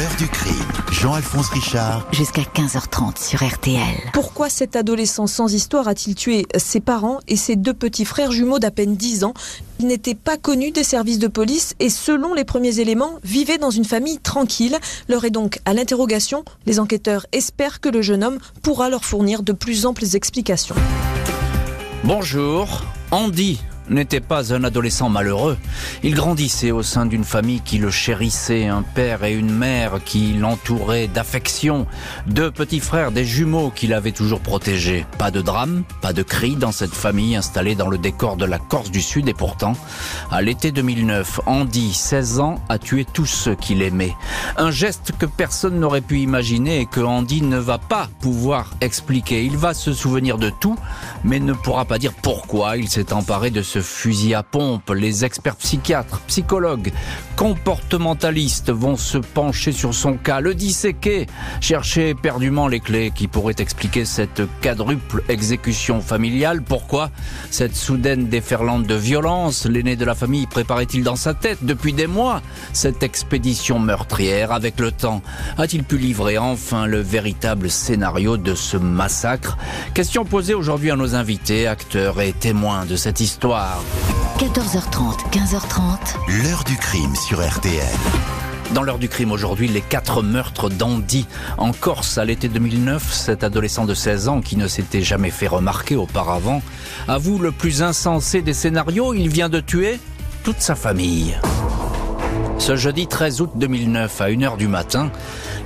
L'heure du crime. Jean-Alphonse Richard. Jusqu'à 15h30 sur RTL. Pourquoi cet adolescent sans histoire a-t-il tué ses parents et ses deux petits frères jumeaux d'à peine 10 ans? Il n'était pas connu des services de police et selon les premiers éléments, vivait dans une famille tranquille. L'heure est donc à l'interrogation. Les enquêteurs espèrent que le jeune homme pourra leur fournir de plus amples explications. Bonjour, Andy n'était pas un adolescent malheureux. Il grandissait au sein d'une famille qui le chérissait, un père et une mère qui l'entouraient d'affection, deux petits frères, des jumeaux qu'il avait toujours protégés. Pas de drame, pas de cri dans cette famille installée dans le décor de la Corse du Sud et pourtant, à l'été 2009, Andy, 16 ans, a tué tous ceux qu'il aimait. Un geste que personne n'aurait pu imaginer et que Andy ne va pas pouvoir expliquer. Il va se souvenir de tout, mais ne pourra pas dire pourquoi il s'est emparé de ce fusil à pompe. Les experts psychiatres, psychologues, comportementalistes vont se pencher sur son cas, le disséquer, chercher éperdument les clés qui pourraient expliquer cette quadruple exécution familiale. Pourquoi cette soudaine déferlante de violence? L'aîné de la famille préparait-il dans sa tête depuis des mois cette expédition meurtrière? Avec le temps A-t-il pu livrer enfin le véritable scénario de ce massacre? Question posée aujourd'hui à nos invités, acteurs et témoins de cette histoire. 14h30, 15h30. L'heure du crime sur RTL. Dans l'heure du crime aujourd'hui, les quatre meurtres d'Andy. En Corse, à l'été 2009, cet adolescent de 16 ans qui ne s'était jamais fait remarquer auparavant avoue le plus insensé des scénarios, il vient de tuer toute sa famille. Ce jeudi 13 août 2009, à 1h du matin,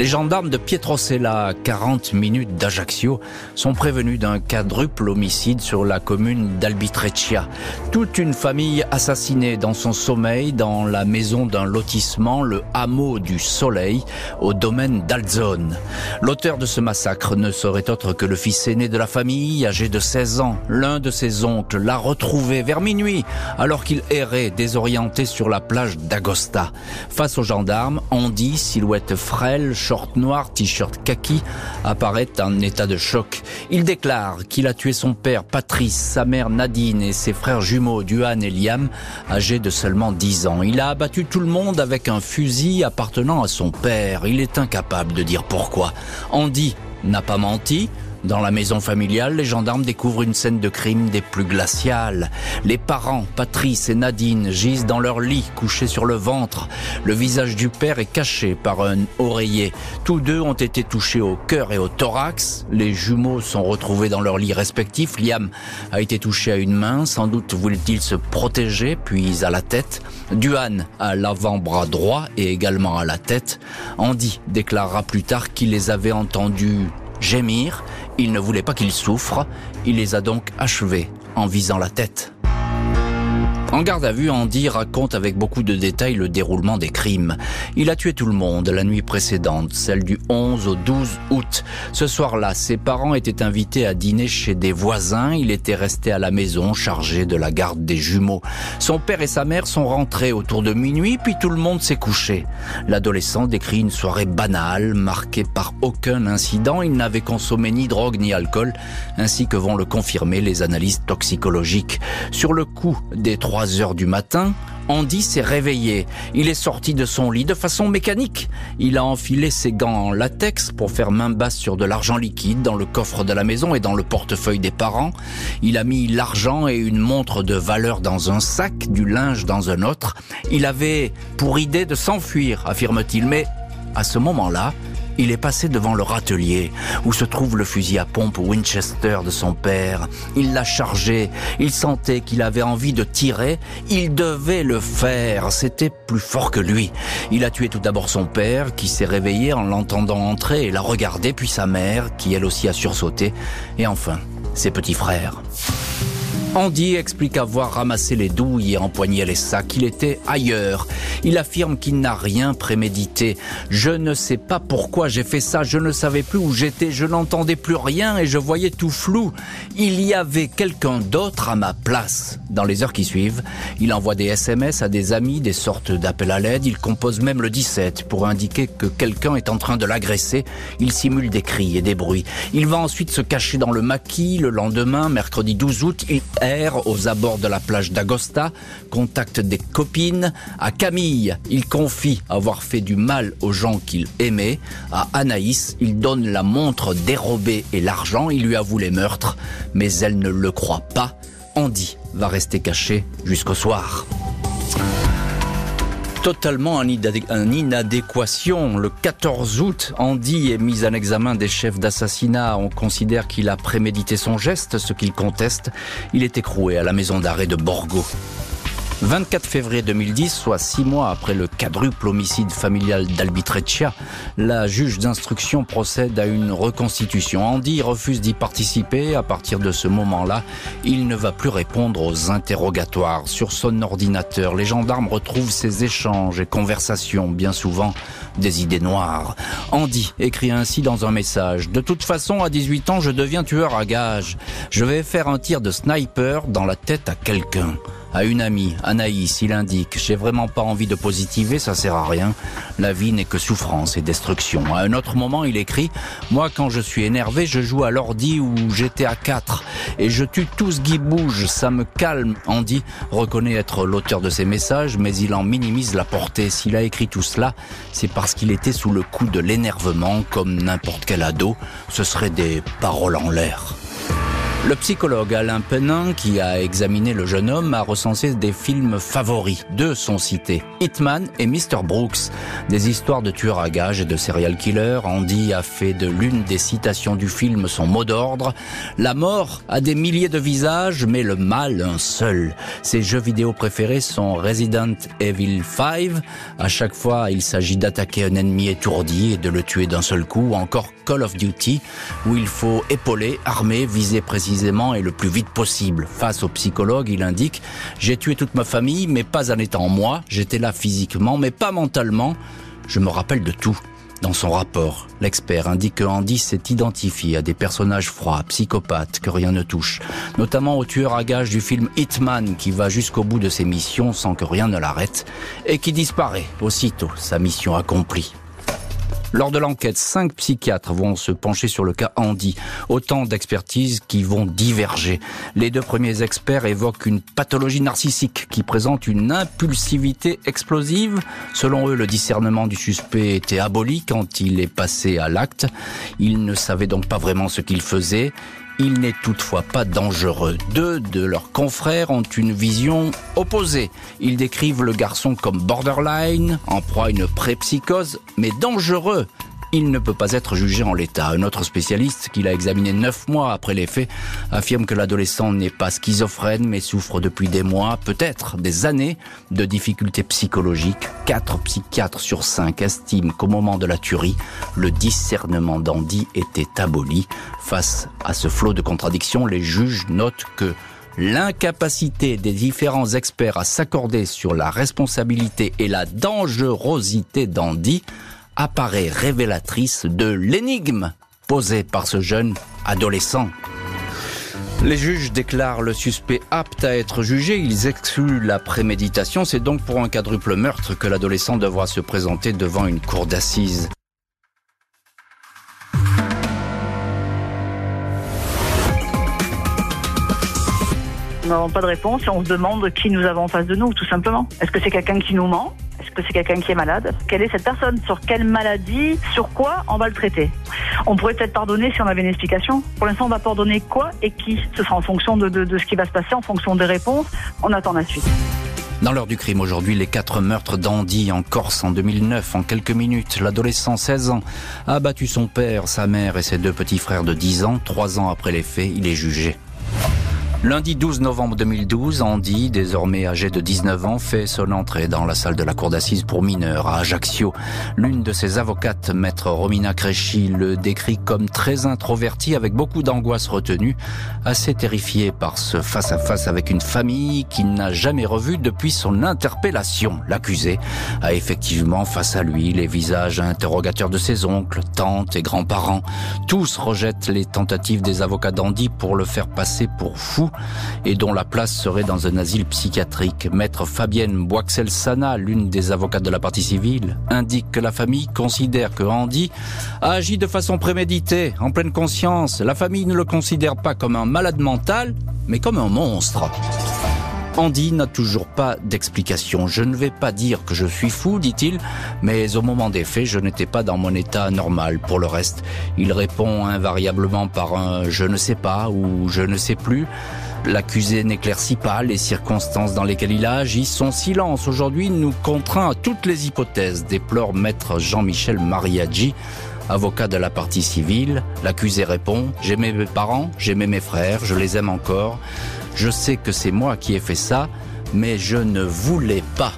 les gendarmes de Pietrocella, à 40 minutes d'Ajaccio, sont prévenus d'un quadruple homicide sur la commune d'Albitreccia. Toute une famille assassinée dans son sommeil dans la maison d'un lotissement, le hameau du Soleil, au domaine d'Alzone. L'auteur de ce massacre ne serait autre que le fils aîné de la famille, âgé de 16 ans. L'un de ses oncles l'a retrouvé vers minuit, alors qu'il errait désorienté sur la plage d'Agosta. Face aux gendarmes, Andy, silhouette frêle, short noir, t-shirt kaki, apparaît en état de choc. Il déclare qu'il a tué son père Patrice, sa mère Nadine et ses frères jumeaux Duane et Liam, âgés de seulement 10 ans. Il a abattu tout le monde avec un fusil appartenant à son père. Il est incapable de dire pourquoi. Andy n'a pas menti, dans la maison familiale, les gendarmes découvrent une scène de crime des plus glaciales. Les parents, Patrice et Nadine, gisent dans leur lit, couchés sur le ventre. Le visage du père est caché par un oreiller. Tous deux ont été touchés au cœur et au thorax. Les jumeaux sont retrouvés dans leur lit respectifs. Liam a été touché à une main, sans doute voulait-il se protéger, puis à la tête. Duane à l'avant-bras droit et également à la tête. Andy déclarera plus tard qu'il les avait entendus gémir, il ne voulait pas qu'ils souffrent, il les a donc achevés en visant la tête. En garde à vue, Andy raconte avec beaucoup de détails le déroulement des crimes. Il a tué tout le monde la nuit précédente, celle du 11 au 12 août. Ce soir-là, ses parents étaient invités à dîner chez des voisins. Il était resté à la maison chargé de la garde des jumeaux. Son père et sa mère sont rentrés autour de minuit, puis tout le monde s'est couché. L'adolescent décrit une soirée banale, marquée par aucun incident. Il n'avait consommé ni drogue ni alcool, ainsi que vont le confirmer les analyses toxicologiques. Sur le coup des trois 3 heures du matin, Andy s'est réveillé. Il est sorti de son lit de façon mécanique. Il a enfilé ses gants en latex pour faire main basse sur de l'argent liquide dans le coffre de la maison et dans le portefeuille des parents. Il a mis l'argent et une montre de valeur dans un sac, du linge dans un autre. Il avait pour idée de s'enfuir, affirme-t-il, mais à ce moment-là, il est passé devant le râtelier où se trouve le fusil à pompe Winchester de son père. Il l'a chargé, il sentait qu'il avait envie de tirer, il devait le faire, c'était plus fort que lui. Il a tué tout d'abord son père qui s'est réveillé en l'entendant entrer et l'a regardé, puis sa mère qui elle aussi a sursauté, et enfin ses petits frères. Andy explique avoir ramassé les douilles et empoigné les sacs. Il était ailleurs. Il affirme qu'il n'a rien prémédité. Je ne sais pas pourquoi j'ai fait ça. Je ne savais plus où j'étais. Je n'entendais plus rien et je voyais tout flou. Il y avait quelqu'un d'autre à ma place. Dans les heures qui suivent, il envoie des SMS à des amis, des sortes d'appels à l'aide. Il compose même le 17 pour indiquer que quelqu'un est en train de l'agresser. Il simule des cris et des bruits. Il va ensuite se cacher dans le maquis le lendemain, mercredi 12 août. Erre aux abords de la plage d'Agosta, contacte des copines. À Camille, il confie avoir fait du mal aux gens qu'il aimait. À Anaïs, il donne la montre dérobée et l'argent. Il lui avoue les meurtres, mais elle ne le croit pas. Andy va rester caché jusqu'au soir totalement en inadéquation. Le 14 août, Andy est mis en examen des chefs d'assassinat. On considère qu'il a prémédité son geste, ce qu'il conteste. Il est écroué à la maison d'arrêt de Borgo. 24 février 2010, soit six mois après le quadruple homicide familial d'Albitreccia, la juge d'instruction procède à une reconstitution. Andy refuse d'y participer. À partir de ce moment-là, il ne va plus répondre aux interrogatoires. Sur son ordinateur, les gendarmes retrouvent ses échanges et conversations, bien souvent des idées noires. Andy écrit ainsi dans un message. De toute façon, à 18 ans, je deviens tueur à gage. Je vais faire un tir de sniper dans la tête à quelqu'un à une amie, Anaïs, il indique J'ai vraiment pas envie de positiver, ça sert à rien. La vie n'est que souffrance et destruction. À un autre moment, il écrit Moi, quand je suis énervé, je joue à l'ordi ou j'étais à 4 et je tue tout ce qui bouge, ça me calme. Andy reconnaît être l'auteur de ces messages, mais il en minimise la portée. S'il a écrit tout cela, c'est qu'il était sous le coup de l'énervement, comme n'importe quel ado. Ce serait des paroles en l'air. Le psychologue Alain Penin, qui a examiné le jeune homme, a recensé des films favoris. Deux sont cités. Hitman et Mr. Brooks. Des histoires de tueurs à gages et de serial killers. Andy a fait de l'une des citations du film son mot d'ordre. La mort a des milliers de visages, mais le mal un seul. Ses jeux vidéo préférés sont Resident Evil 5. À chaque fois, il s'agit d'attaquer un ennemi étourdi et de le tuer d'un seul coup. Encore Call of Duty, où il faut épauler, armer, viser précisément et le plus vite possible. Face au psychologue, il indique J'ai tué toute ma famille, mais pas en étant moi. J'étais là physiquement, mais pas mentalement. Je me rappelle de tout. Dans son rapport, l'expert indique que Andy s'est identifié à des personnages froids, psychopathes, que rien ne touche, notamment au tueur à gages du film Hitman qui va jusqu'au bout de ses missions sans que rien ne l'arrête et qui disparaît aussitôt sa mission accomplie. Lors de l'enquête, cinq psychiatres vont se pencher sur le cas Andy. Autant d'expertises qui vont diverger. Les deux premiers experts évoquent une pathologie narcissique qui présente une impulsivité explosive. Selon eux, le discernement du suspect était aboli quand il est passé à l'acte. Il ne savait donc pas vraiment ce qu'il faisait. Il n'est toutefois pas dangereux. Deux de leurs confrères ont une vision opposée. Ils décrivent le garçon comme borderline, en proie à une pré-psychose, mais dangereux il ne peut pas être jugé en l'état. Un autre spécialiste, qui l'a examiné neuf mois après les faits, affirme que l'adolescent n'est pas schizophrène, mais souffre depuis des mois, peut-être des années, de difficultés psychologiques. Quatre psychiatres sur cinq estiment qu'au moment de la tuerie, le discernement d'Andy était aboli. Face à ce flot de contradictions, les juges notent que l'incapacité des différents experts à s'accorder sur la responsabilité et la dangerosité d'Andy apparaît révélatrice de l'énigme posée par ce jeune adolescent. Les juges déclarent le suspect apte à être jugé, ils excluent la préméditation, c'est donc pour un quadruple meurtre que l'adolescent devra se présenter devant une cour d'assises. Nous n'avons pas de réponse et on se demande qui nous avons en face de nous, tout simplement. Est-ce que c'est quelqu'un qui nous ment? Que c'est quelqu'un qui est malade Quelle est cette personne Sur quelle maladie Sur quoi on va le traiter On pourrait peut-être pardonner si on avait une explication. Pour l'instant, on va pardonner quoi et qui Ce sera en fonction de, de ce qui va se passer, en fonction des réponses. On attend la suite. Dans l'heure du crime aujourd'hui, les quatre meurtres d'Andy en Corse en 2009. En quelques minutes, l'adolescent 16 ans a abattu son père, sa mère et ses deux petits frères de 10 ans. Trois ans après les faits, il est jugé. Lundi 12 novembre 2012, Andy, désormais âgé de 19 ans, fait son entrée dans la salle de la cour d'assises pour mineurs à Ajaccio. L'une de ses avocates, maître Romina Cresci, le décrit comme très introverti avec beaucoup d'angoisse retenue, assez terrifié par ce face-à-face avec une famille qu'il n'a jamais revue depuis son interpellation. L'accusé a effectivement face à lui les visages interrogateurs de ses oncles, tantes et grands-parents. Tous rejettent les tentatives des avocats d'Andy pour le faire passer pour fou et dont la place serait dans un asile psychiatrique. Maître Fabienne Boixel-Sana, l'une des avocates de la partie civile, indique que la famille considère que Andy a agi de façon préméditée, en pleine conscience. La famille ne le considère pas comme un malade mental, mais comme un monstre. Andy n'a toujours pas d'explication. Je ne vais pas dire que je suis fou, dit-il, mais au moment des faits, je n'étais pas dans mon état normal. Pour le reste, il répond invariablement par un je ne sais pas ou je ne sais plus. L'accusé n'éclaircit pas les circonstances dans lesquelles il a agi. Son silence aujourd'hui nous contraint à toutes les hypothèses, déplore maître Jean-Michel Mariaggi, avocat de la partie civile. L'accusé répond J'aimais mes parents, j'aimais mes frères, je les aime encore. Je sais que c'est moi qui ai fait ça, mais je ne voulais pas.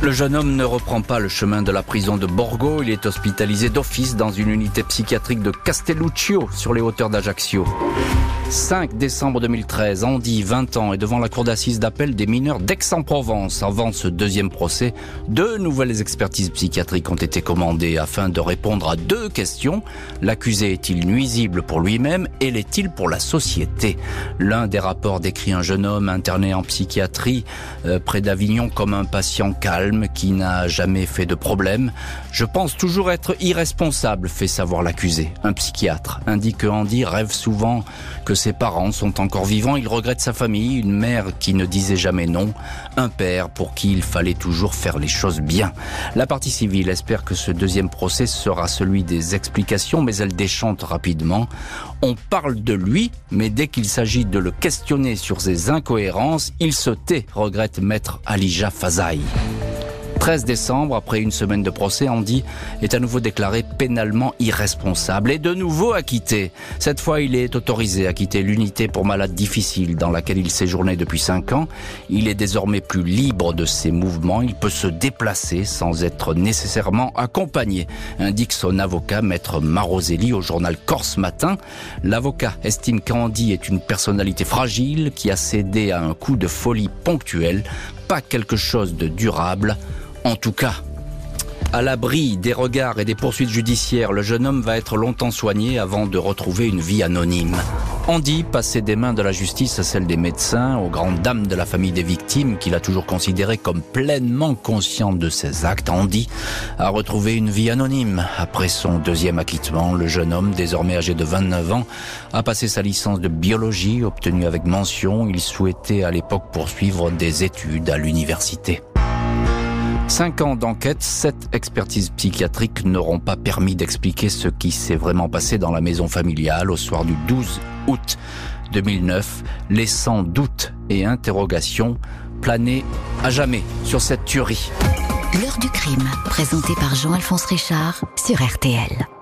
Le jeune homme ne reprend pas le chemin de la prison de Borgo. Il est hospitalisé d'office dans une unité psychiatrique de Castelluccio, sur les hauteurs d'Ajaccio. 5 décembre 2013, Andy, 20 ans, est devant la cour d'assises d'appel des mineurs d'Aix-en-Provence. Avant ce deuxième procès, deux nouvelles expertises psychiatriques ont été commandées afin de répondre à deux questions. L'accusé est-il nuisible pour lui-même et l'est-il pour la société? L'un des rapports décrit un jeune homme interné en psychiatrie euh, près d'Avignon comme un patient calme qui n'a jamais fait de problème. Je pense toujours être irresponsable, fait savoir l'accusé. Un psychiatre indique que Andy rêve souvent que ses parents sont encore vivants, il regrette sa famille, une mère qui ne disait jamais non, un père pour qui il fallait toujours faire les choses bien. La partie civile espère que ce deuxième procès sera celui des explications, mais elle déchante rapidement. On parle de lui, mais dès qu'il s'agit de le questionner sur ses incohérences, il se tait, regrette maître Alija Fazaï. 13 décembre, après une semaine de procès, Andy est à nouveau déclaré pénalement irresponsable et de nouveau acquitté. Cette fois, il est autorisé à quitter l'unité pour malades difficiles dans laquelle il séjournait depuis 5 ans. Il est désormais plus libre de ses mouvements. Il peut se déplacer sans être nécessairement accompagné, indique son avocat, maître Maroselli, au journal Corse Matin. L'avocat estime qu'Andy est une personnalité fragile qui a cédé à un coup de folie ponctuel, pas quelque chose de durable. En tout cas, à l'abri des regards et des poursuites judiciaires, le jeune homme va être longtemps soigné avant de retrouver une vie anonyme. Andy, passé des mains de la justice à celles des médecins, aux grandes dames de la famille des victimes, qu'il a toujours considéré comme pleinement conscient de ses actes, Andy a retrouvé une vie anonyme. Après son deuxième acquittement, le jeune homme, désormais âgé de 29 ans, a passé sa licence de biologie, obtenue avec mention. Il souhaitait à l'époque poursuivre des études à l'université. Cinq ans d'enquête, sept expertises psychiatriques n'auront pas permis d'expliquer ce qui s'est vraiment passé dans la maison familiale au soir du 12 août 2009, laissant doute et interrogations planer à jamais sur cette tuerie. L'heure du crime, présenté par Jean-Alphonse Richard sur RTL.